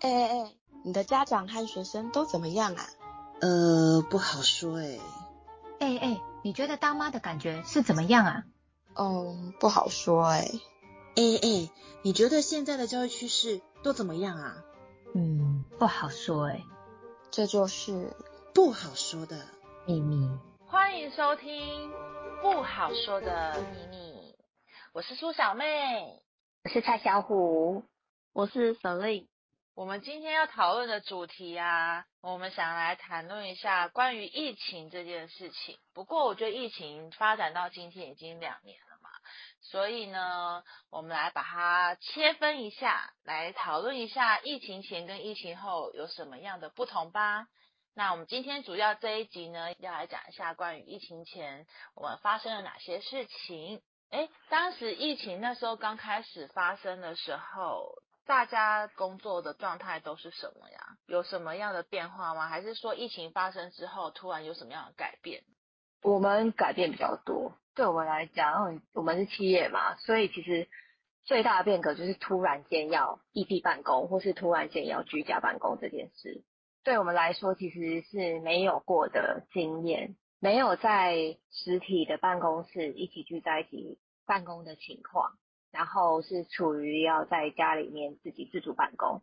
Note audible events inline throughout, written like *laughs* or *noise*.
哎哎哎，你的家长和学生都怎么样啊？呃，不好说哎。哎哎，你觉得当妈的感觉是怎么样啊？嗯，不好说哎。哎哎，你觉得现在的教育趋势都怎么样啊？嗯，不好说哎。这就是不好说的秘密。欢迎收听不好说的秘密。我是苏小妹，我是蔡小虎，我是 Selin。我们今天要讨论的主题啊，我们想来谈论一下关于疫情这件事情。不过，我觉得疫情发展到今天已经两年了嘛，所以呢，我们来把它切分一下，来讨论一下疫情前跟疫情后有什么样的不同吧。那我们今天主要这一集呢，要来讲一下关于疫情前我们发生了哪些事情。哎，当时疫情那时候刚开始发生的时候。大家工作的状态都是什么呀？有什么样的变化吗？还是说疫情发生之后突然有什么样的改变？我们改变比较多。对我们来讲，我们是企业嘛，所以其实最大的变革就是突然间要异地办公，或是突然间要居家办公这件事。对我们来说，其实是没有过的经验，没有在实体的办公室一起聚在一起办公的情况。然后是处于要在家里面自己自主办公，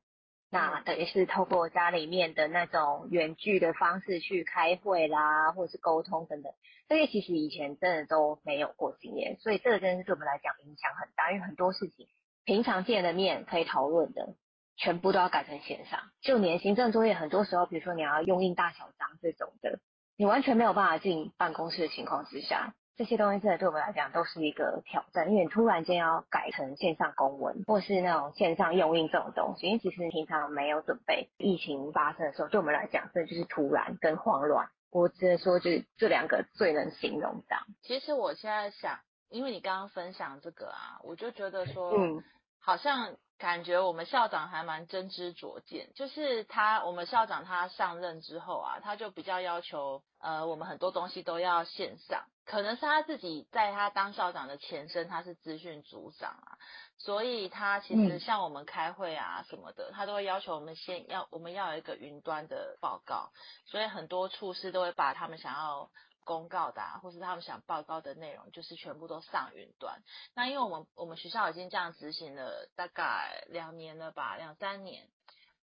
那等于是透过家里面的那种远距的方式去开会啦，或者是沟通等等，这些其实以前真的都没有过经验，所以这个真的是对我们来讲影响很大，因为很多事情平常见的面可以讨论的，全部都要改成线上，就连行政作业很多时候，比如说你要用印大小章这种的，你完全没有办法进办公室的情况之下。这些东西真的对我们来讲都是一个挑战，因为突然间要改成线上公文，或是那种线上用印这种东西，因为其实平常没有准备，疫情发生的时候，对我们来讲，这就是突然跟慌乱。我只能说，就是这两个最能形容的。其实我现在想，因为你刚刚分享这个啊，我就觉得说，嗯，好像。感觉我们校长还蛮真知灼见，就是他，我们校长他上任之后啊，他就比较要求，呃，我们很多东西都要线上，可能是他自己在他当校长的前身，他是资讯组长啊，所以他其实像我们开会啊什么的，他都会要求我们先要，我们要有一个云端的报告，所以很多处室都会把他们想要。公告的，啊或是他们想报告的内容，就是全部都上云端。那因为我们我们学校已经这样执行了大概两年了吧，两三年。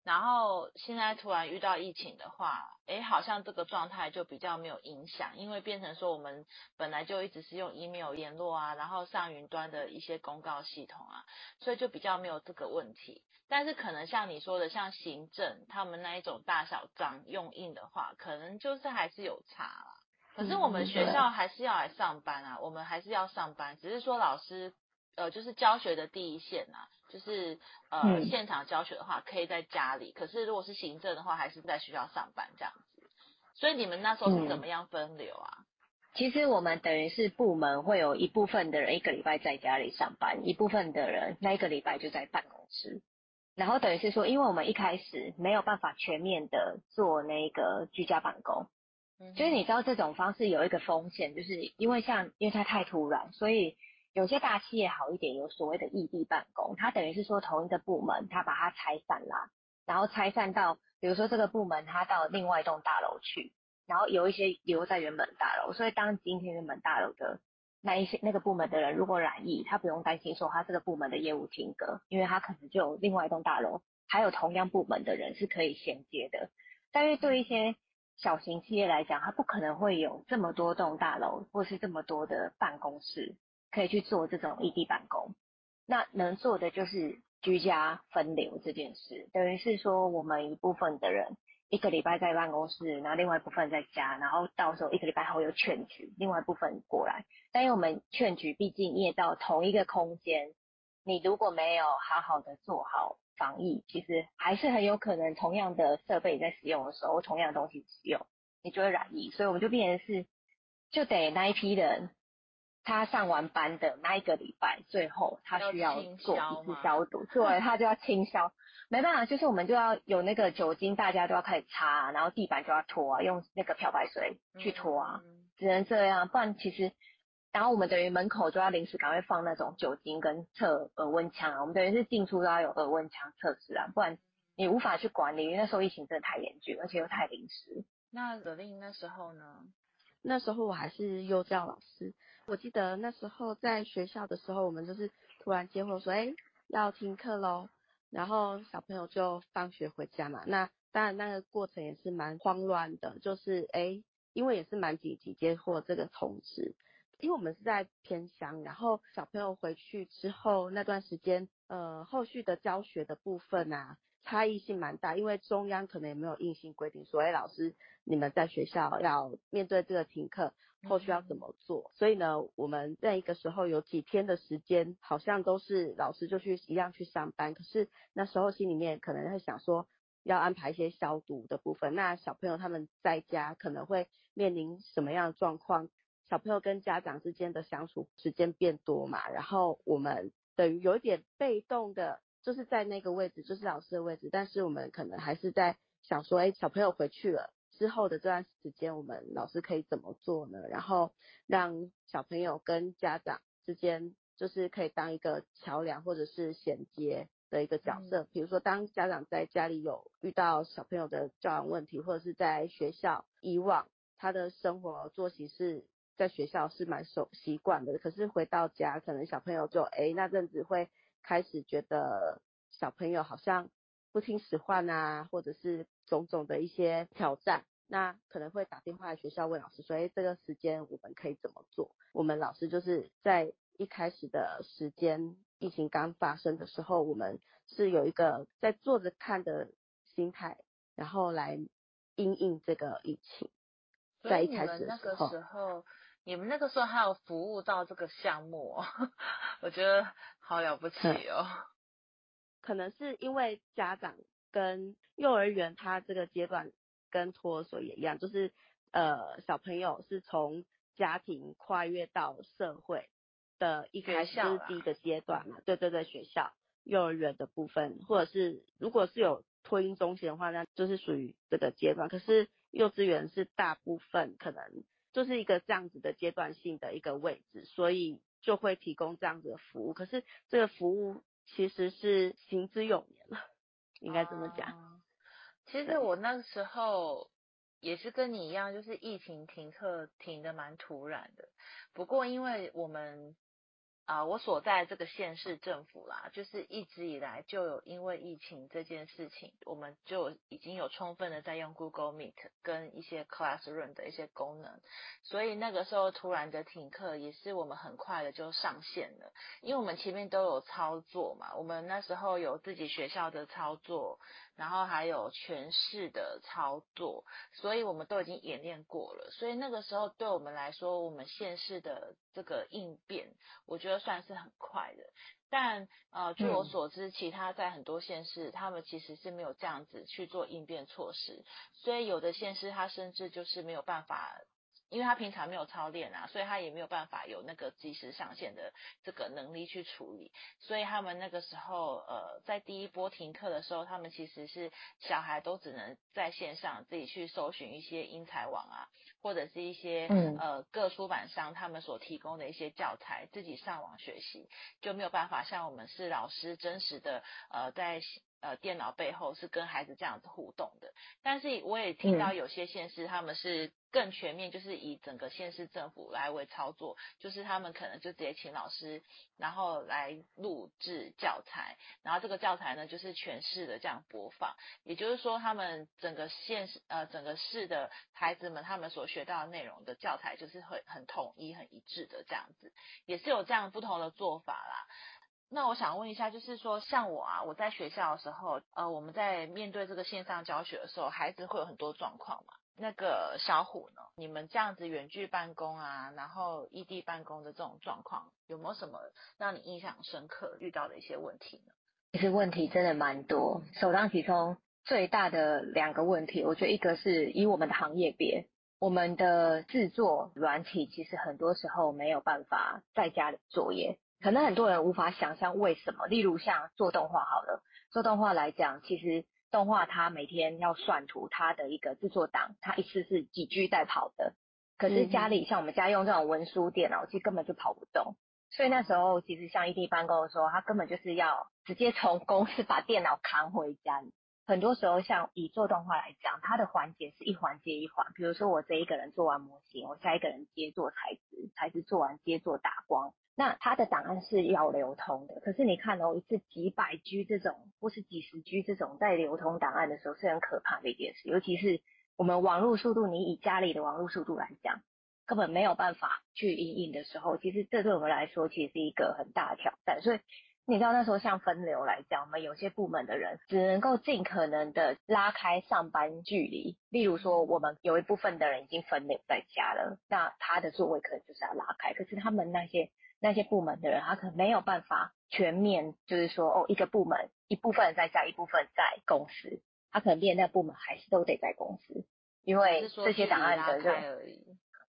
然后现在突然遇到疫情的话，哎，好像这个状态就比较没有影响，因为变成说我们本来就一直是用 email 联络啊，然后上云端的一些公告系统啊，所以就比较没有这个问题。但是可能像你说的，像行政他们那一种大小章用印的话，可能就是还是有差。可是我们学校还是要来上班啊，我们还是要上班，只是说老师，呃，就是教学的第一线啊，就是呃现场教学的话可以在家里，可是如果是行政的话，还是在学校上班这样子。所以你们那时候是怎么样分流啊？其实我们等于是部门会有一部分的人一个礼拜在家里上班，一部分的人那一个礼拜就在办公室。然后等于是说，因为我们一开始没有办法全面的做那个居家办公。就是你知道这种方式有一个风险，就是因为像因为它太突然，所以有些大企业好一点，有所谓的异地办公，它等于是说同一个部门，它把它拆散啦，然后拆散到，比如说这个部门它到另外一栋大楼去，然后有一些留在原本大楼，所以当今天原本大楼的那一些那个部门的人如果染疫，他不用担心说他这个部门的业务停格，因为他可能就有另外一栋大楼还有同样部门的人是可以衔接的，但是对一些小型企业来讲，它不可能会有这么多栋大楼，或是这么多的办公室可以去做这种异地办公。那能做的就是居家分流这件事，等于是说我们一部分的人一个礼拜在办公室，然后另外一部分在家，然后到时候一个礼拜后又劝举，另外一部分过来。但因为我们劝举毕竟你也到同一个空间，你如果没有好好的做好。防疫其实还是很有可能，同样的设备在使用的时候，同样的东西使用，你就会染疫。所以我们就变成是，就得那一批人，他上完班的那一个礼拜，最后他需要做一次消毒，对，他就要清消。没办法，就是我们就要有那个酒精，大家都要开始擦，然后地板就要拖啊，用那个漂白水去拖啊，只能这样，不然其实。然后我们等于门口就要临时赶快放那种酒精跟测耳温枪啊，我们等于是进出都要有耳温枪测试啊，不然你无法去管理，因为那时候疫情真的太严峻，而且又太临时。那葛令那时候呢？那时候我还是幼教老师，我记得那时候在学校的时候，我们就是突然接获说，哎，要停课喽，然后小朋友就放学回家嘛。那当然那个过程也是蛮慌乱的，就是哎，因为也是蛮紧急接获这个通知。因为我们是在偏乡，然后小朋友回去之后那段时间，呃，后续的教学的部分啊，差异性蛮大。因为中央可能也没有硬性规定说，哎，老师你们在学校要面对这个停课，后续要怎么做？所以呢，我们在一个时候有几天的时间，好像都是老师就去一样去上班，可是那时候心里面可能会想说，要安排一些消毒的部分。那小朋友他们在家可能会面临什么样的状况？小朋友跟家长之间的相处时间变多嘛，然后我们等于有一点被动的，就是在那个位置，就是老师的位置，但是我们可能还是在想说，哎，小朋友回去了之后的这段时间，我们老师可以怎么做呢？然后让小朋友跟家长之间，就是可以当一个桥梁或者是衔接的一个角色。比如说，当家长在家里有遇到小朋友的教养问题，或者是在学校以往他的生活作息是。在学校是蛮熟习惯的，可是回到家，可能小朋友就哎那阵子会开始觉得小朋友好像不听使唤啊，或者是种种的一些挑战，那可能会打电话来学校问老师说，哎这个时间我们可以怎么做？我们老师就是在一开始的时间，疫情刚发生的时候，我们是有一个在坐着看的心态，然后来应应这个疫情。在一开始的时候。你们那个时候还有服务到这个项目，哦 *laughs* 我觉得好了不起哦。可能是因为家长跟幼儿园，他这个阶段跟托儿所也一样，就是呃小朋友是从家庭跨越到社会的一开始就是第一个阶段嘛。对对对，学校幼儿园的部分，或者是如果是有托婴中心的话，那就是属于这个阶段。可是幼稚园是大部分可能。就是一个这样子的阶段性的一个位置，所以就会提供这样子的服务。可是这个服务其实是行之有年了，应该这么讲。其实我那个时候也是跟你一样，就是疫情停课停的蛮突然的。不过因为我们。啊，我所在这个县市政府啦，就是一直以来就有因为疫情这件事情，我们就已经有充分的在用 Google Meet 跟一些 Classroom 的一些功能，所以那个时候突然的停课也是我们很快的就上线了，因为我们前面都有操作嘛，我们那时候有自己学校的操作，然后还有全市的操作，所以我们都已经演练过了，所以那个时候对我们来说，我们县市的这个应变，我觉得。算是很快的，但呃，据我所知，其他在很多县市，他们其实是没有这样子去做应变措施，所以有的县市它甚至就是没有办法。因为他平常没有操练啊，所以他也没有办法有那个及时上线的这个能力去处理。所以他们那个时候，呃，在第一波停课的时候，他们其实是小孩都只能在线上自己去搜寻一些英才网啊，或者是一些呃各出版商他们所提供的一些教材，自己上网学习，就没有办法像我们是老师真实的呃在。呃，电脑背后是跟孩子这样子互动的，但是我也听到有些县市他们是更全面，就是以整个县市政府来为操作，就是他们可能就直接请老师，然后来录制教材，然后这个教材呢就是全市的这样播放，也就是说他们整个县市呃整个市的孩子们他们所学到的内容的教材就是会很统一很一致的这样子，也是有这样不同的做法啦。那我想问一下，就是说，像我啊，我在学校的时候，呃，我们在面对这个线上教学的时候，孩子会有很多状况嘛。那个小虎呢，你们这样子远距办公啊，然后异地办公的这种状况，有没有什么让你印象深刻遇到的一些问题呢？其实问题真的蛮多，首当其冲最大的两个问题，我觉得一个是以我们的行业别，我们的制作软体其实很多时候没有办法在家里作业。可能很多人无法想象为什么，例如像做动画好了，做动画来讲，其实动画它每天要算图，它的一个制作档，它一次是几 G 在跑的。可是家里像我们家用这种文书电脑，其实根本就跑不动。所以那时候其实像异地办公的时候，他根本就是要直接从公司把电脑扛回家，很多时候像以做动画来讲，它的环节是一环接一环。比如说我这一个人做完模型，我下一个人接做材质，材质做完接做打光。那它的档案是要流通的。可是你看哦，一次几百 G 这种，或是几十 G 这种在流通档案的时候，是很可怕的一件事。尤其是我们网络速度，你以家里的网络速度来讲，根本没有办法去应应的时候，其实这对我们来说，其实是一个很大的挑战。所以。你知道那时候像分流来讲，我们有些部门的人只能够尽可能的拉开上班距离。例如说，我们有一部分的人已经分流在家了，那他的座位可能就是要拉开。可是他们那些那些部门的人，他可能没有办法全面，就是说哦，一个部门一部分在家，一部分在公司，他可能变那部门还是都得在公司，因为这些档案的人。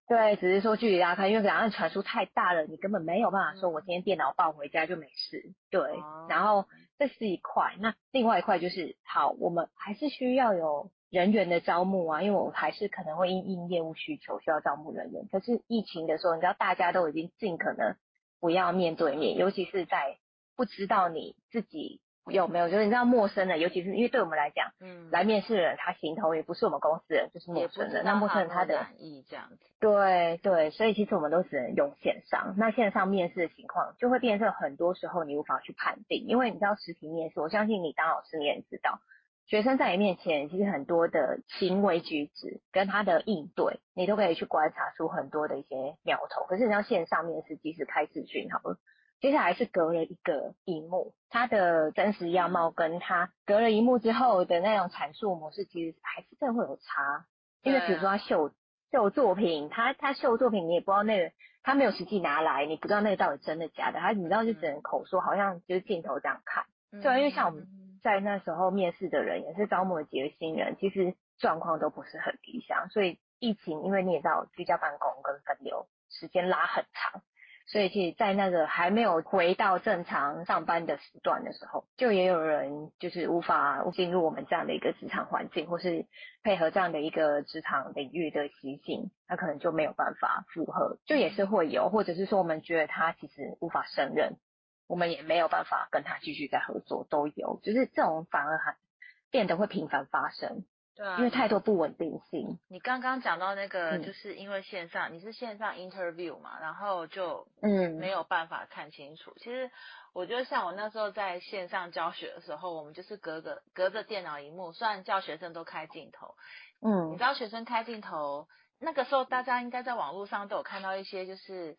对，只是说距离拉开，因为档案传输太大了，你根本没有办法说，我今天电脑抱回家就没事。对，然后这是一块，那另外一块就是，好，我们还是需要有人员的招募啊，因为我们还是可能会因应业务需求需要招募人员。可是疫情的时候，你知道大家都已经尽可能不要面对面，尤其是在不知道你自己。有没有？就是你知道陌生的，尤其是因为对我们来讲，嗯，来面试的人他行头也不是我们公司人，就是陌生人。那陌生人他的意这样子。对对，所以其实我们都只能用线上。那线上面试的情况就会变成很多时候你无法去判定，因为你知道实体面试，我相信你当老师你也知道，学生在你面前其实很多的行为举止跟他的应对，你都可以去观察出很多的一些苗头。可是你要线上面试，即使开视讯好了。接下来是隔了一个荧幕，他的真实样貌跟他隔了荧幕之后的那种阐述模式，其实还是真的会有差。因为比如说他秀秀作品，他他秀作品，你也不知道那个他没有实际拿来，你不知道那个到底真的假的，他你知道就只能口说，好像就是镜头这样看。对啊，因为像我们在那时候面试的人，也是招募了几个新人，其实状况都不是很理想。所以疫情，因为你也知道居家办公跟分流时间拉很长。所以，其实，在那个还没有回到正常上班的时段的时候，就也有人就是无法进入我们这样的一个职场环境，或是配合这样的一个职场领域的习性，他可能就没有办法符合，就也是会有，或者是说我们觉得他其实无法胜任，我们也没有办法跟他继续再合作，都有，就是这种反而还变得会频繁发生。对啊，因为太多不稳定性。你刚刚讲到那个，就是因为线上，你是线上 interview 嘛，然后就嗯没有办法看清楚。其实我觉得像我那时候在线上教学的时候，我们就是隔着隔着电脑荧幕，虽然叫学生都开镜头，嗯，你知道学生开镜头，那个时候大家应该在网络上都有看到一些就是。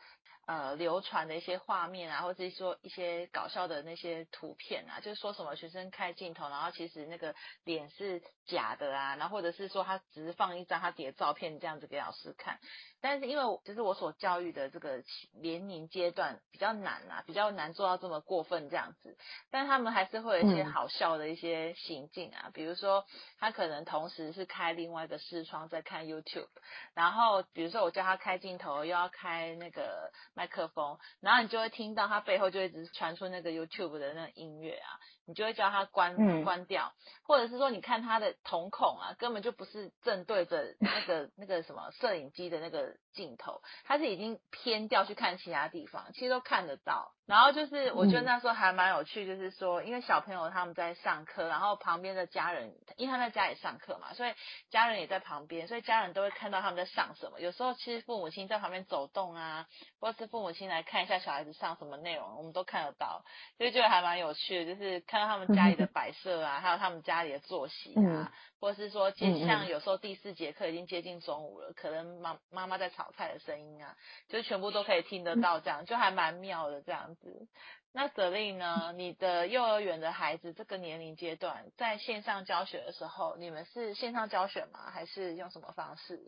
呃，流传的一些画面啊，或者是说一些搞笑的那些图片啊，就是说什么学生开镜头，然后其实那个脸是假的啊，然后或者是说他只是放一张他自己的照片这样子给老师看。但是因为就是我所教育的这个年龄阶段比较难啊，比较难做到这么过分这样子，但他们还是会有一些好笑的一些行径啊，比如说他可能同时是开另外一个视窗在看 YouTube，然后比如说我叫他开镜头又要开那个麦克风，然后你就会听到它背后就一直传出那个 YouTube 的那个音乐啊。你就会叫它关关掉，或者是说你看他的瞳孔啊，根本就不是正对着那个那个什么摄影机的那个镜头，他是已经偏掉去看其他地方，其实都看得到。然后就是我觉得那时候还蛮有趣，就是说因为小朋友他们在上课，然后旁边的家人，因为他在家里上课嘛，所以家人也在旁边，所以家人都会看到他们在上什么。有时候其实父母亲在旁边走动啊，或者是父母亲来看一下小孩子上什么内容，我们都看得到，所以觉得还蛮有趣的，就是。看到他们家里的 *laughs* 摆设啊，还有他们家里的作息啊，或者是说，接像有时候第四节课已经接近中午了，可能妈妈妈在炒菜的声音啊，就全部都可以听得到，这样就还蛮妙的这样子。那舍令呢？你的幼儿园的孩子这个年龄阶段在线上教学的时候，你们是线上教学吗？还是用什么方式？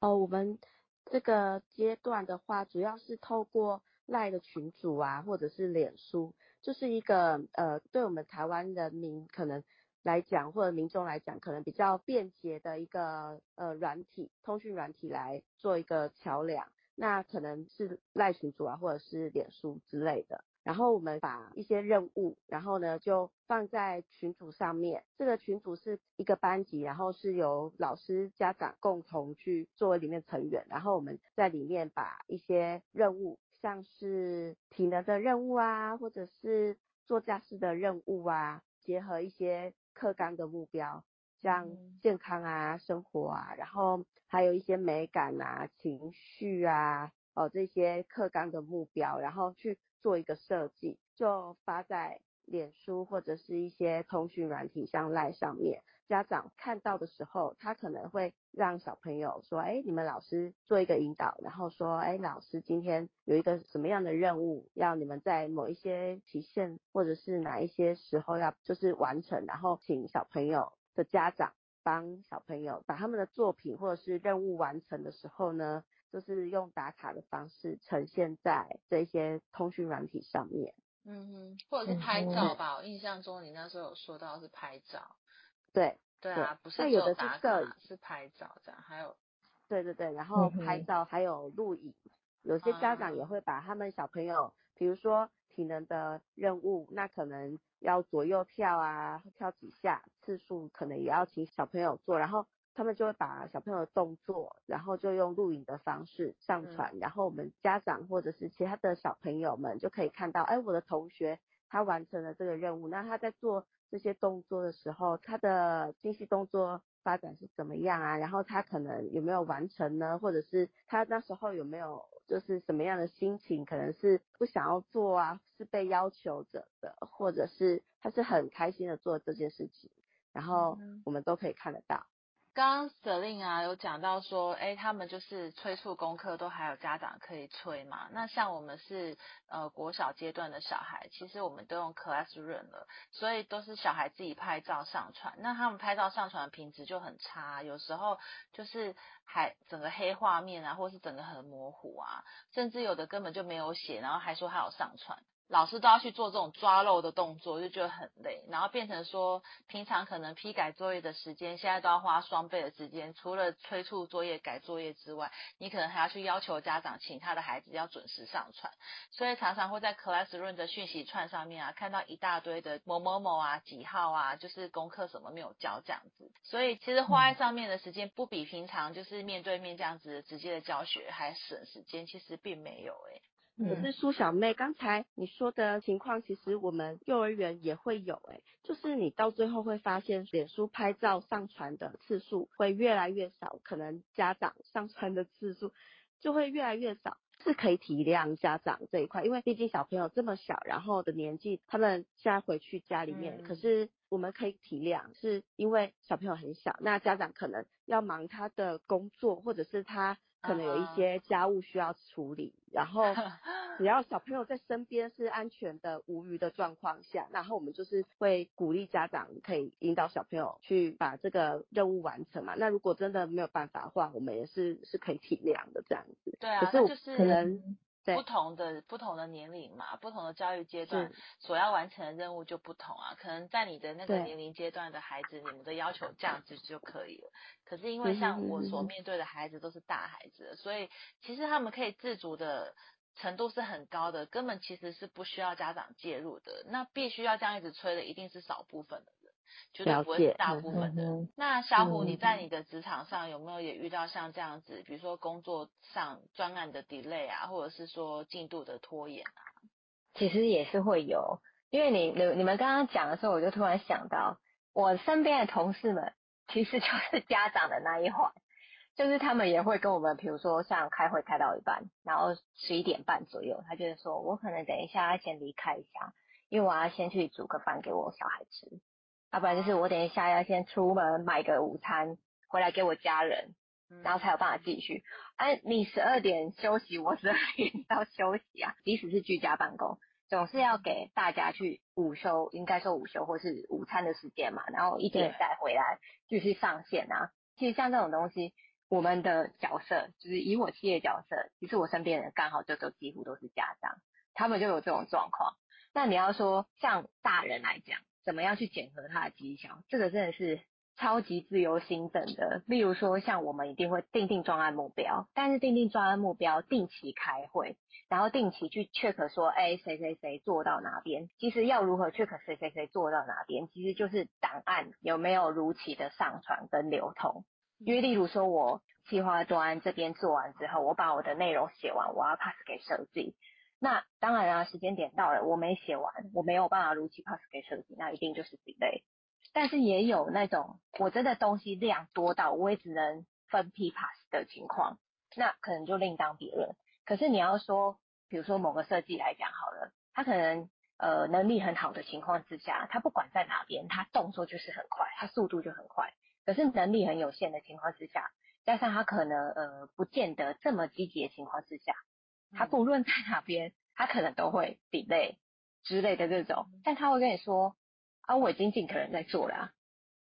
哦，我们这个阶段的话，主要是透过赖的群组啊，或者是脸书。就是一个呃，对我们台湾人民可能来讲，或者民众来讲，可能比较便捷的一个呃软体，通讯软体来做一个桥梁。那可能是赖群主啊，或者是脸书之类的。然后我们把一些任务，然后呢就放在群组上面。这个群组是一个班级，然后是由老师、家长共同去作为里面成员。然后我们在里面把一些任务。像是体能的任务啊，或者是做家事的任务啊，结合一些课纲的目标，像健康啊、生活啊，然后还有一些美感啊、情绪啊，哦这些课纲的目标，然后去做一个设计，就发在脸书或者是一些通讯软体像赖上面。家长看到的时候，他可能会让小朋友说：“哎，你们老师做一个引导，然后说：哎，老师今天有一个什么样的任务，要你们在某一些期限或者是哪一些时候要就是完成，然后请小朋友的家长帮小朋友把他们的作品或者是任务完成的时候呢，就是用打卡的方式呈现在这些通讯软体上面。嗯哼，或者是拍照吧。我印象中你那时候有说到是拍照。对对啊，不是有的是摄影，是拍照这样，还有对对对，然后拍照还有录影，有些家长也会把他们小朋友，比如说体能的任务，那可能要左右跳啊，跳几下，次数可能也要请小朋友做，然后他们就会把小朋友的动作，然后就用录影的方式上传，然后我们家长或者是其他的小朋友们就可以看到，哎，我的同学他完成了这个任务，那他在做。这些动作的时候，他的精细动作发展是怎么样啊？然后他可能有没有完成呢？或者是他那时候有没有就是什么样的心情？可能是不想要做啊，是被要求着的，或者是他是很开心的做这件事情，然后我们都可以看得到。刚刚泽令啊有讲到说，哎，他们就是催促功课都还有家长可以催嘛。那像我们是呃国小阶段的小孩，其实我们都用 Classroom 了，所以都是小孩自己拍照上传。那他们拍照上传的品质就很差，有时候就是还整个黑画面啊，或是整个很模糊啊，甚至有的根本就没有写，然后还说还有上传。老师都要去做这种抓漏的动作，就觉得很累，然后变成说，平常可能批改作业的时间，现在都要花双倍的时间。除了催促作业、改作业之外，你可能还要去要求家长，请他的孩子要准时上传。所以常常会在 Classroom 的讯息串上面啊，看到一大堆的某某某啊、几号啊，就是功课什么没有交这样子。所以其实花在上面的时间，不比平常就是面对面这样子直接的教学还省时间，其实并没有诶。可是苏小妹，刚才你说的情况，其实我们幼儿园也会有，哎，就是你到最后会发现，脸书拍照上传的次数会越来越少，可能家长上传的次数就会越来越少，是可以体谅家长这一块，因为毕竟小朋友这么小，然后的年纪，他们现在回去家里面，可是我们可以体谅，是因为小朋友很小，那家长可能要忙他的工作，或者是他。可能有一些家务需要处理，然后 *laughs* 只要小朋友在身边是安全的、无虞的状况下，然后我们就是会鼓励家长可以引导小朋友去把这个任务完成嘛。那如果真的没有办法的话，我们也是是可以体谅的这样子。对啊，可是可能。不同的不同的年龄嘛，不同的教育阶段所要完成的任务就不同啊。可能在你的那个年龄阶段的孩子，你们的要求这样子就可以了。可是因为像我所面对的孩子都是大孩子，所以其实他们可以自主的程度是很高的，根本其实是不需要家长介入的。那必须要这样一直催的，一定是少部分的。绝对不会是大部分的。那小虎，你在你的职场上有没有也遇到像这样子，比如说工作上专案的 delay 啊，或者是说进度的拖延啊？其实也是会有，因为你你你们刚刚讲的时候，我就突然想到，我身边的同事们其实就是家长的那一环，就是他们也会跟我们，比如说像开会开到一半，然后十一点半左右，他就是说我可能等一下要先离开一下，因为我要先去煮个饭给我小孩吃。要不然就是我等一下要先出门买个午餐回来给我家人，然后才有办法继续。哎，你十二点休息，我十二点要休息啊。即使是居家办公，总是要给大家去午休，应该说午休或是午餐的时间嘛。然后一点再回来继续上线啊。其实像这种东西，我们的角色就是以我企业角色，其实我身边人刚好就都几乎都是家长，他们就有这种状况。那你要说像大人来讲，怎么样去检核他的绩效？这个真的是超级自由心证的。例如说，像我们一定会定定专案目标，但是定定专案目标，定期开会，然后定期去 check 说，哎，谁谁谁做到哪边？其实要如何 check 谁谁谁做到哪边？其实就是档案有没有如期的上传跟流通。因为例如说，我计划专案这边做完之后，我把我的内容写完，我要 pass 给设计。那当然啊，时间点到了，我没写完，我没有办法如期 pass 给设计，那一定就是 delay。但是也有那种我真的东西量多到我也只能分批 pass 的情况，那可能就另当别论。可是你要说，比如说某个设计来讲好了，他可能呃能力很好的情况之下，他不管在哪边，他动作就是很快，他速度就很快。可是能力很有限的情况之下，加上他可能呃不见得这么积极的情况之下，他不论在哪边，他可能都会 delay 之类的这种，但他会跟你说。啊，我已经尽可能在做了，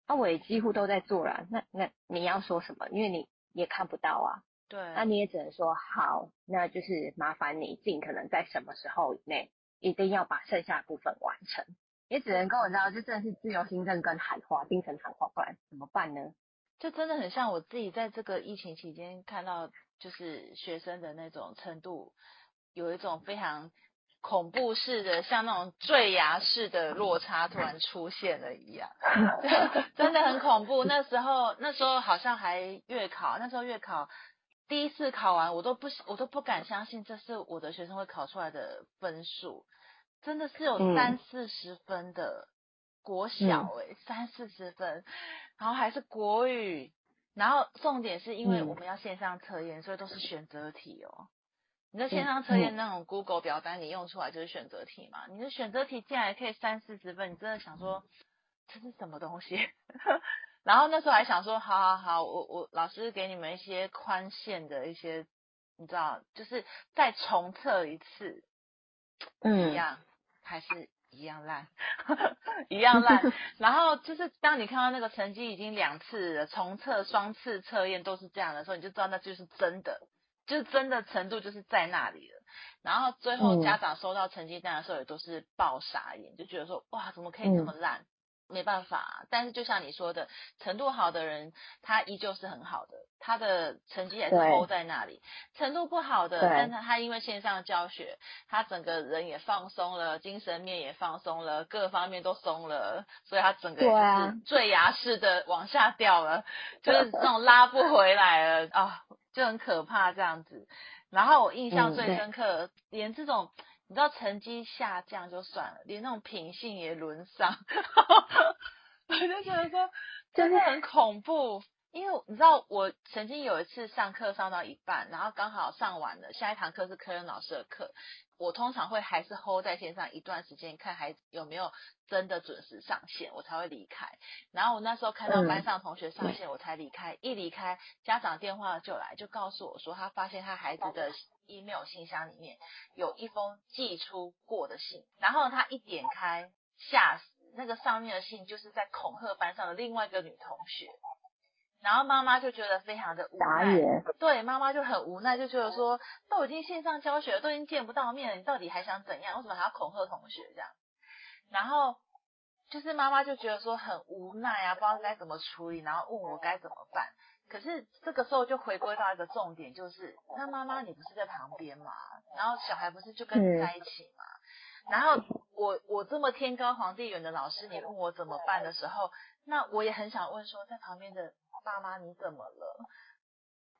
啊，我也几乎都在做了，那那你要说什么？因为你也看不到啊，对，那你也只能说好，那就是麻烦你尽可能在什么时候以内，一定要把剩下部分完成，也只能跟我知道，就真的是自由行政跟喊话，精神喊话，不然怎么办呢？就真的很像我自己在这个疫情期间看到，就是学生的那种程度，有一种非常。恐怖式的，像那种坠崖式的落差突然出现了一样，*laughs* 真的很恐怖。那时候，那时候好像还月考，那时候月考第一次考完，我都不我都不敢相信这是我的学生会考出来的分数，真的是有三四十分的国小哎，三四十分，然后还是国语，然后重点是因为我们要线上测验，所以都是选择题哦。你的线上测验那种 Google 表单，你用出来就是选择题嘛？你的选择题竟然可以三四十分，你真的想说这是什么东西？*laughs* 然后那时候还想说，好好好，我我老师给你们一些宽限的一些，你知道，就是再重测一次，嗯，一样还是一样烂，*laughs* 一样烂。*laughs* 然后就是当你看到那个成绩已经两次重测、双次测验都是这样的时候，你就知道那就是真的。就是真的程度就是在那里了，然后最后家长收到成绩单的时候也都是爆傻眼，就觉得说哇怎么可以这么烂？没办法，但是就像你说的，程度好的人他依旧是很好的，他的成绩也是 hold 在那里。程度不好的，但是他因为线上教学，他整个人也放松了，精神面也放松了，各方面都松了，所以他整个就是坠崖式的往下掉了，就是那种拉不回来了啊。就很可怕这样子，然后我印象最深刻，连这种你知道成绩下降就算了，连那种品性也沦丧，*laughs* 我就觉得说 *laughs* 真的很恐怖。因为你知道我曾经有一次上课上到一半，然后刚好上完了，下一堂课是科任老师的课。我通常会还是 hold 在线上一段时间，看孩子有没有真的准时上线，我才会离开。然后我那时候看到班上同学上线，我才离开。一离开，家长电话就来，就告诉我说，他发现他孩子的 email 信箱里面有一封寄出过的信。然后他一点开，吓死！那个上面的信就是在恐吓班上的另外一个女同学。然后妈妈就觉得非常的无奈，对，妈妈就很无奈，就觉得说，都已经线上教学，都已经见不到面了，你到底还想怎样？为什么还要恐吓同学这样？然后就是妈妈就觉得说很无奈啊，不知道该怎么处理，然后问我该怎么办。可是这个时候就回归到一个重点，就是那妈妈你不是在旁边嘛？然后小孩不是就跟你在一起吗？然后我我这么天高皇帝远的老师，你问我怎么办的时候，那我也很想问说，在旁边的。爸妈，你怎么了？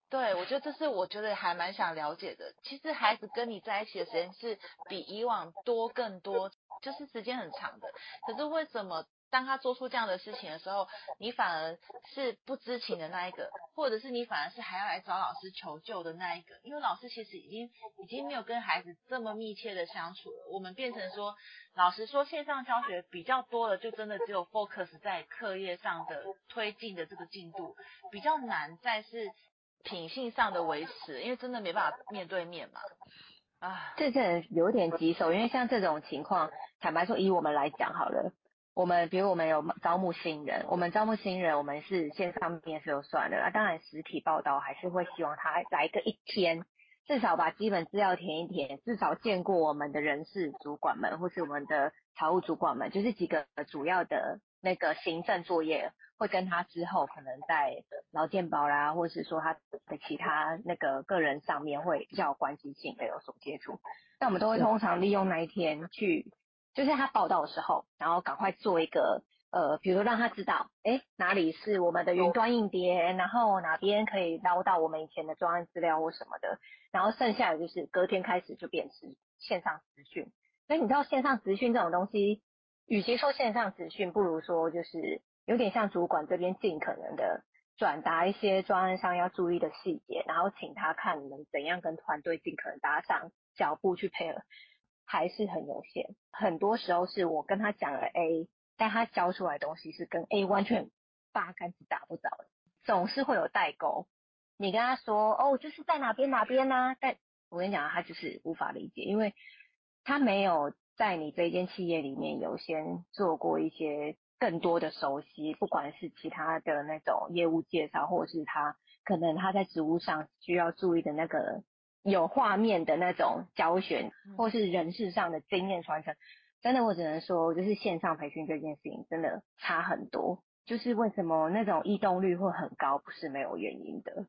对我觉得这是我觉得还蛮想了解的。其实孩子跟你在一起的时间是比以往多更多，就是时间很长的。可是为什么？当他做出这样的事情的时候，你反而是不知情的那一个，或者是你反而是还要来找老师求救的那一个，因为老师其实已经已经没有跟孩子这么密切的相处了。我们变成说，老实说，线上教学比较多的，就真的只有 focus 在课业上的推进的这个进度，比较难再是品性上的维持，因为真的没办法面对面嘛。啊，这真有点棘手，因为像这种情况，坦白说，以我们来讲好了。我们比如我们有招募新人，我们招募新人，我们是线上面试就算了，那当然实体报道还是会希望他来个一天，至少把基本资料填一填，至少见过我们的人事主管们或是我们的财务主管们，就是几个主要的那个行政作业，会跟他之后可能在劳健保啦，或是说他的其他那个个人上面会比较关系性的有所接触，那我们都会通常利用那一天去。就是他报道的时候，然后赶快做一个呃，比如让他知道，哎，哪里是我们的云端硬碟，然后哪边可以捞到我们以前的专案资料或什么的，然后剩下的就是隔天开始就变成线上资讯。所以你知道线上资讯这种东西，与其说线上资讯，不如说就是有点像主管这边尽可能的转达一些专案上要注意的细节，然后请他看能怎样跟团队尽可能搭上脚步去配合，还是很有限。很多时候是我跟他讲了 A，但他交出来东西是跟 A 完全八竿子打不着的，总是会有代沟。你跟他说哦，就是在哪边哪边呢？但我跟你讲，他就是无法理解，因为他没有在你这间企业里面有先做过一些更多的熟悉，不管是其他的那种业务介绍，或者是他可能他在职务上需要注意的那个有画面的那种教学，或是人事上的经验传承。真的，我只能说，就是线上培训这件事情真的差很多。就是为什么那种异动率会很高，不是没有原因的。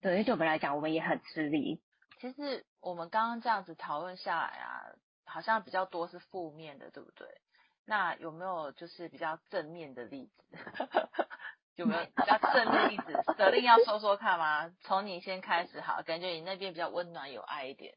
对，对我们来讲，我们也很吃力。其实我们刚刚这样子讨论下来啊，好像比较多是负面的，对不对？那有没有就是比较正面的例子？有没有比较正面例子？舍令要说说看吗？从你先开始好，感觉你那边比较温暖有爱一点。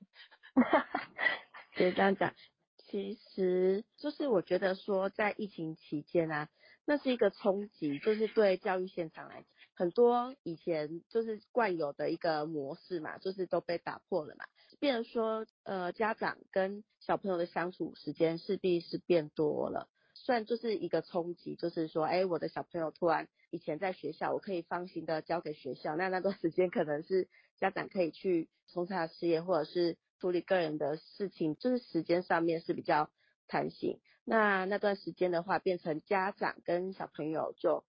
*laughs* 可以这样讲，其实就是我觉得说，在疫情期间啊，那是一个冲击，就是对教育现场来讲。很多以前就是惯有的一个模式嘛，就是都被打破了嘛。变成说，呃，家长跟小朋友的相处时间势必是变多了。算就是一个冲击，就是说，哎，我的小朋友突然以前在学校，我可以放心的交给学校，那那段时间可能是家长可以去从事他的事业，或者是处理个人的事情，就是时间上面是比较弹性。那那段时间的话，变成家长跟小朋友就。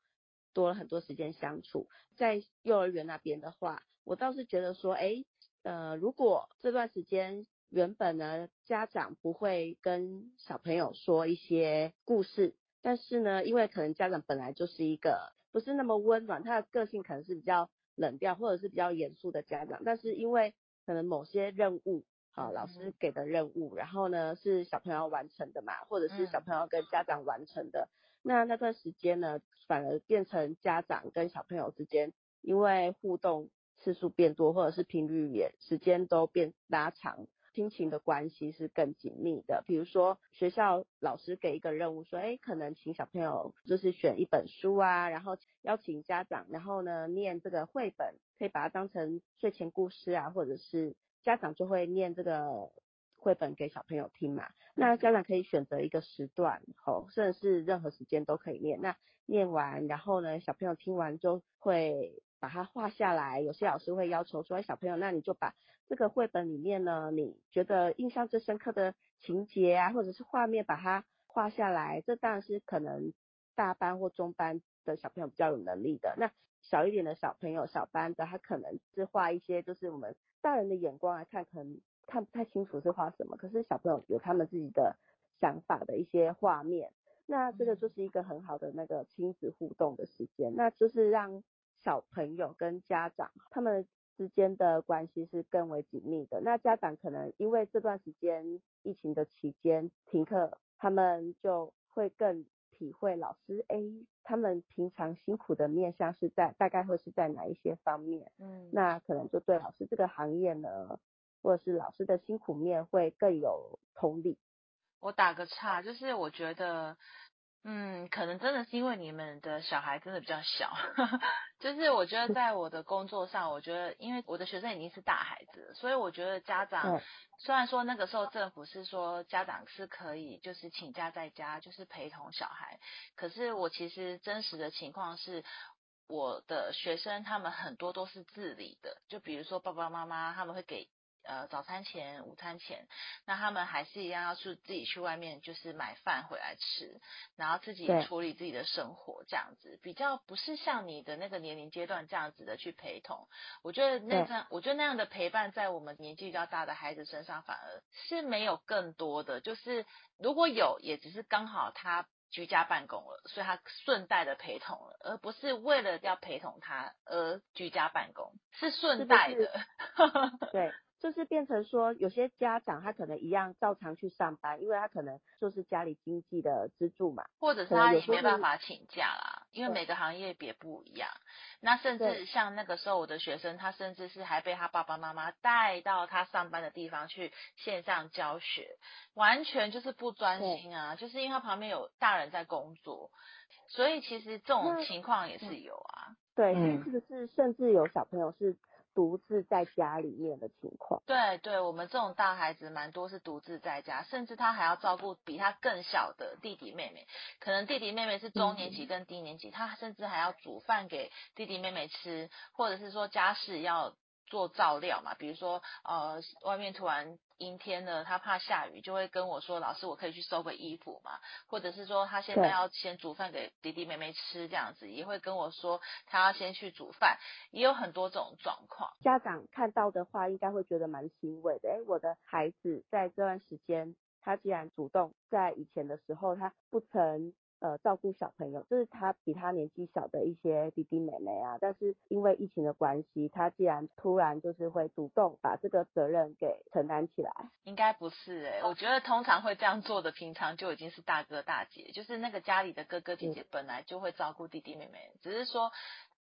多了很多时间相处，在幼儿园那边的话，我倒是觉得说，哎，呃，如果这段时间原本呢，家长不会跟小朋友说一些故事，但是呢，因为可能家长本来就是一个不是那么温暖，他的个性可能是比较冷调或者是比较严肃的家长，但是因为可能某些任务，好，老师给的任务，然后呢是小朋友完成的嘛，或者是小朋友跟家长完成的。那那段时间呢，反而变成家长跟小朋友之间，因为互动次数变多，或者是频率也时间都变拉长，亲情的关系是更紧密的。比如说学校老师给一个任务，说，哎，可能请小朋友就是选一本书啊，然后邀请家长，然后呢念这个绘本，可以把它当成睡前故事啊，或者是家长就会念这个。绘本给小朋友听嘛，那家长可以选择一个时段，吼，甚至是任何时间都可以念。那念完，然后呢，小朋友听完就会把它画下来。有些老师会要求说，小朋友，那你就把这个绘本里面呢，你觉得印象最深刻的情节啊，或者是画面，把它画下来。这当然是可能大班或中班的小朋友比较有能力的。那小一点的小朋友，小班的，他可能是画一些，就是我们大人的眼光来看，可能。看不太清楚是画什么，可是小朋友有他们自己的想法的一些画面，那这个就是一个很好的那个亲子互动的时间，那就是让小朋友跟家长他们之间的关系是更为紧密的。那家长可能因为这段时间疫情的期间停课，他们就会更体会老师哎，他们平常辛苦的面向是在大概会是在哪一些方面，嗯，那可能就对老师这个行业呢。或者是老师的辛苦面会更有同理。我打个岔，就是我觉得，嗯，可能真的是因为你们的小孩真的比较小，*laughs* 就是我觉得在我的工作上，我觉得因为我的学生已经是大孩子，所以我觉得家长虽然说那个时候政府是说家长是可以就是请假在家就是陪同小孩，可是我其实真实的情况是，我的学生他们很多都是自理的，就比如说爸爸妈妈他们会给。呃，早餐前、午餐前，那他们还是一样要去自己去外面，就是买饭回来吃，然后自己处理自己的生活，这样子比较不是像你的那个年龄阶段这样子的去陪同。我觉得那样，我觉得那样的陪伴在我们年纪比较大的孩子身上反而是没有更多的，就是如果有，也只是刚好他居家办公了，所以他顺带的陪同了，而不是为了要陪同他而居家办公，是顺带的。对。就是变成说，有些家长他可能一样照常去上班，因为他可能就是家里经济的支柱嘛，或者是他也没办法请假啦。因为每个行业别不一样。那甚至像那个时候我的学生，他甚至是还被他爸爸妈妈带到他上班的地方去线上教学，完全就是不专心啊，就是因为他旁边有大人在工作，所以其实这种情况也是有啊。对，是不是甚至有小朋友是？独自在家里面的情况，对对，我们这种大孩子蛮多是独自在家，甚至他还要照顾比他更小的弟弟妹妹，可能弟弟妹妹是中年级跟低年级，他甚至还要煮饭给弟弟妹妹吃，或者是说家事要。做照料嘛，比如说呃外面突然阴天了，他怕下雨，就会跟我说老师我可以去收个衣服嘛，或者是说他现在要先煮饭给弟弟妹妹吃这样子，也会跟我说他要先去煮饭，也有很多这种状况。家长看到的话，应该会觉得蛮欣慰的，哎，我的孩子在这段时间，他既然主动在以前的时候他不曾。呃，照顾小朋友，就是他比他年纪小的一些弟弟妹妹啊，但是因为疫情的关系，他既然突然就是会主动把这个责任给承担起来，应该不是哎，我觉得通常会这样做的，平常就已经是大哥大姐，就是那个家里的哥哥姐姐本来就会照顾弟弟妹妹，只是说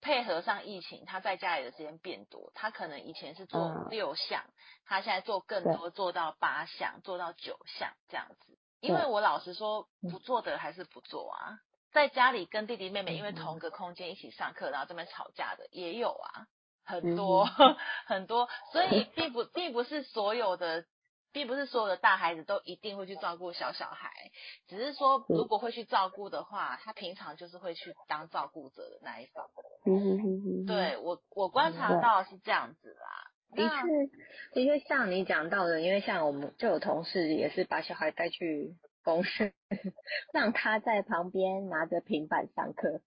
配合上疫情，他在家里的时间变多，他可能以前是做六项，他现在做更多，做到八项，做到九项这样子。因为我老实说，不做的还是不做啊。在家里跟弟弟妹妹因为同个空间一起上课，然后这边吵架的也有啊，很多 *laughs* 很多。所以并不并不是所有的，并不是所有的大孩子都一定会去照顾小小孩，只是说如果会去照顾的话，他平常就是会去当照顾者的那一方。对我我观察到是这样子啦。的确，的确像你讲到的，因为像我们就有同事也是把小孩带去公司，*laughs* 让他在旁边拿着平板上课，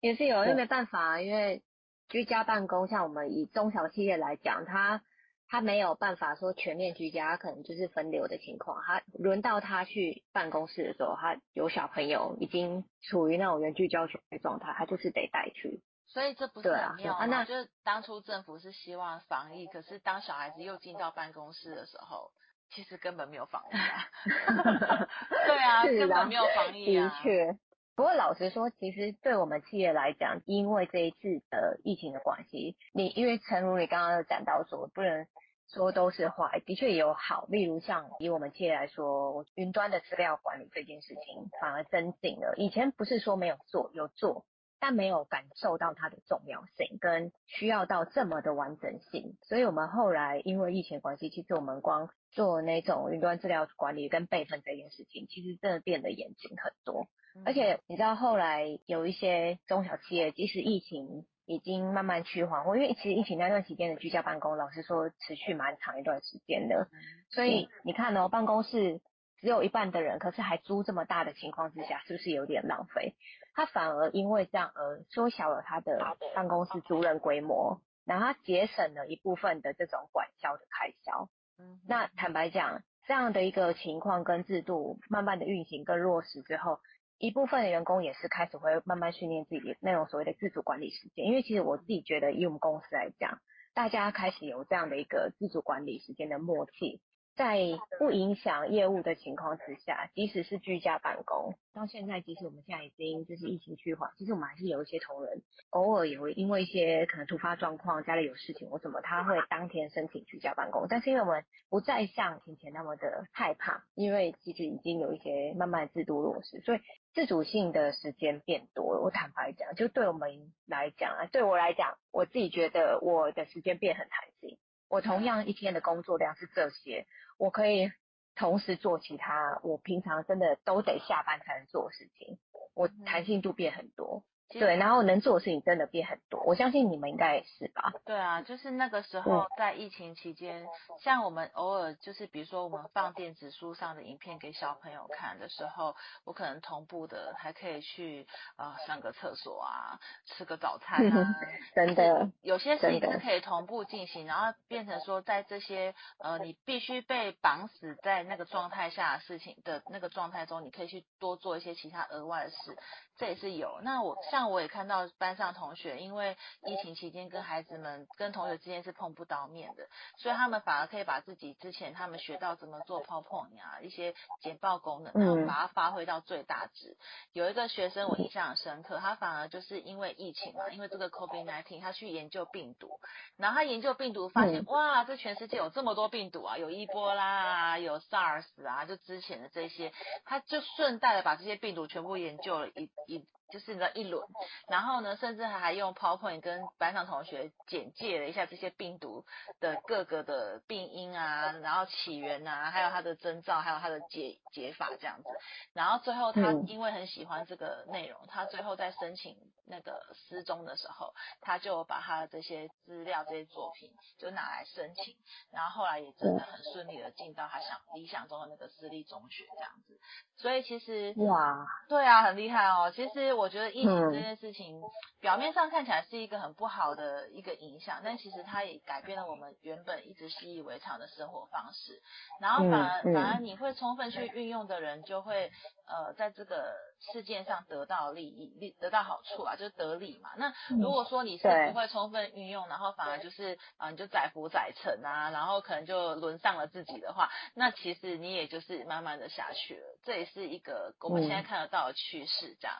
也是有，因为没办法，因为居家办公，像我们以中小企业来讲，他他没有办法说全面居家，可能就是分流的情况，他轮到他去办公室的时候，他有小朋友已经处于那种远距教学的状态，他就是得带去。所以这不是很妙啊？那就是当初政府是希望防疫，可是当小孩子又进到办公室的时候，其实根本没有防疫啊。*laughs* 对啊，根本没有防疫啊。的确，不过老实说，其实对我们企业来讲，因为这一次的疫情的关系，你因为诚如你刚刚讲到说，不能说都是坏，的确也有好。例如像以我们企业来说，云端的资料管理这件事情反而增进了。以前不是说没有做，有做。但没有感受到它的重要性跟需要到这么的完整性，所以我们后来因为疫情关系，其实我们光做那种云端资料管理跟备份这件事情，其实真的变得严谨很多。而且你知道后来有一些中小企业，即使疫情已经慢慢趋缓，因为其实疫情那段时间的居家办公，老实说持续蛮长一段时间的，所以你看哦，办公室只有一半的人，可是还租这么大的情况之下，是不是有点浪费？他反而因为这样而缩小了他的办公室租赁规模，然后他节省了一部分的这种管销的开销。嗯，那坦白讲，这样的一个情况跟制度慢慢的运行跟落实之后，一部分的员工也是开始会慢慢训练自己那种所谓的自主管理时间。因为其实我自己觉得，以我们公司来讲，大家开始有这样的一个自主管理时间的默契。在不影响业务的情况之下，即使是居家办公，到现在，即使我们现在已经就是疫情趋缓，其实我们还是有一些同仁，偶尔也会因为一些可能突发状况，家里有事情或什么，他会当天申请居家办公。但是因为我们不再像以前那么的害怕，因为其实已经有一些慢慢制度落实，所以自主性的时间变多了。我坦白讲，就对我们来讲啊，对我来讲，我自己觉得我的时间变很弹性。我同样一天的工作量是这些。我可以同时做其他我平常真的都得下班才能做的事情，我弹性度变很多。对，然后能做的事情真的变很多，我相信你们应该也是吧？对啊，就是那个时候在疫情期间，像我们偶尔就是比如说我们放电子书上的影片给小朋友看的时候，我可能同步的还可以去呃上个厕所啊，吃个早餐啊，*laughs* 真的有些事情是可以同步进行，然后变成说在这些呃你必须被绑死在那个状态下的事情的那个状态中，你可以去多做一些其他额外的事，这也是有。那我。像我也看到班上同学，因为疫情期间跟孩子们跟同学之间是碰不到面的，所以他们反而可以把自己之前他们学到怎么做 PowerPoint 啊一些简报功能，然后把它发挥到最大值。有一个学生我印象很深刻，他反而就是因为疫情嘛，因为这个 COVID-19，他去研究病毒，然后他研究病毒发现，哇，这全世界有这么多病毒啊，有伊波拉啊，有 SARS 啊，就之前的这些，他就顺带的把这些病毒全部研究了一一。就是那一轮，然后呢，甚至还还用 PowerPoint 跟班上同学简介了一下这些病毒的各个的病因啊，然后起源啊，还有它的征兆，还有它的解解法这样子。然后最后他因为很喜欢这个内容，他最后在申请那个失踪的时候，他就把他的这些资料、这些作品就拿来申请，然后后来也真的很顺利的进到他想理想中的那个私立中学这样子。所以其实哇，对啊，很厉害哦。其实我觉得疫情这件事情，表面上看起来是一个很不好的一个影响，但其实它也改变了我们原本一直习以为常的生活方式。然后反而反而你会充分去运用的人，就会呃在这个事件上得到利益，利得到好处啊，就是得利嘛。那如果说你是不会充分运用，然后反而就是啊你就载浮载沉啊，然后可能就轮上了自己的话，那其实你也就是慢慢的下去了。这也是一个我们现在看得到的趋势，这样。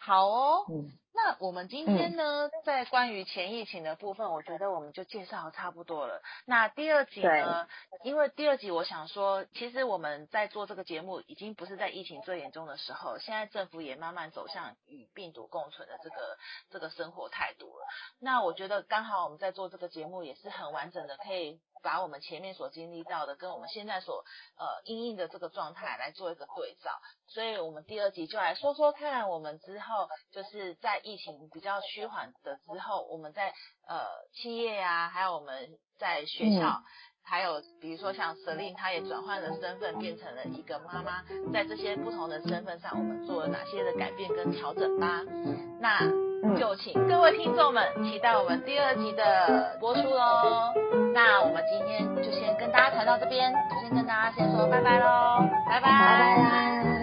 好哦，那我们今天呢，在关于前疫情的部分，我觉得我们就介绍差不多了。那第二集呢，因为第二集我想说，其实我们在做这个节目，已经不是在疫情最严重的时候，现在政府也慢慢走向与病毒共存的这个这个生活态度了。那我觉得刚好我们在做这个节目，也是很完整的，可以。把我们前面所经历到的，跟我们现在所呃应应的这个状态来做一个对照，所以我们第二集就来说说看，我们之后就是在疫情比较趋缓的之后，我们在呃企业呀，还有我们在学校，还有比如说像 Selin，她也转换了身份，变成了一个妈妈，在这些不同的身份上，我们做了哪些的改变跟调整吧？那。就请各位听众们期待我们第二集的播出喽。那我们今天就先跟大家谈到这边，先跟大家先说拜拜喽，拜拜。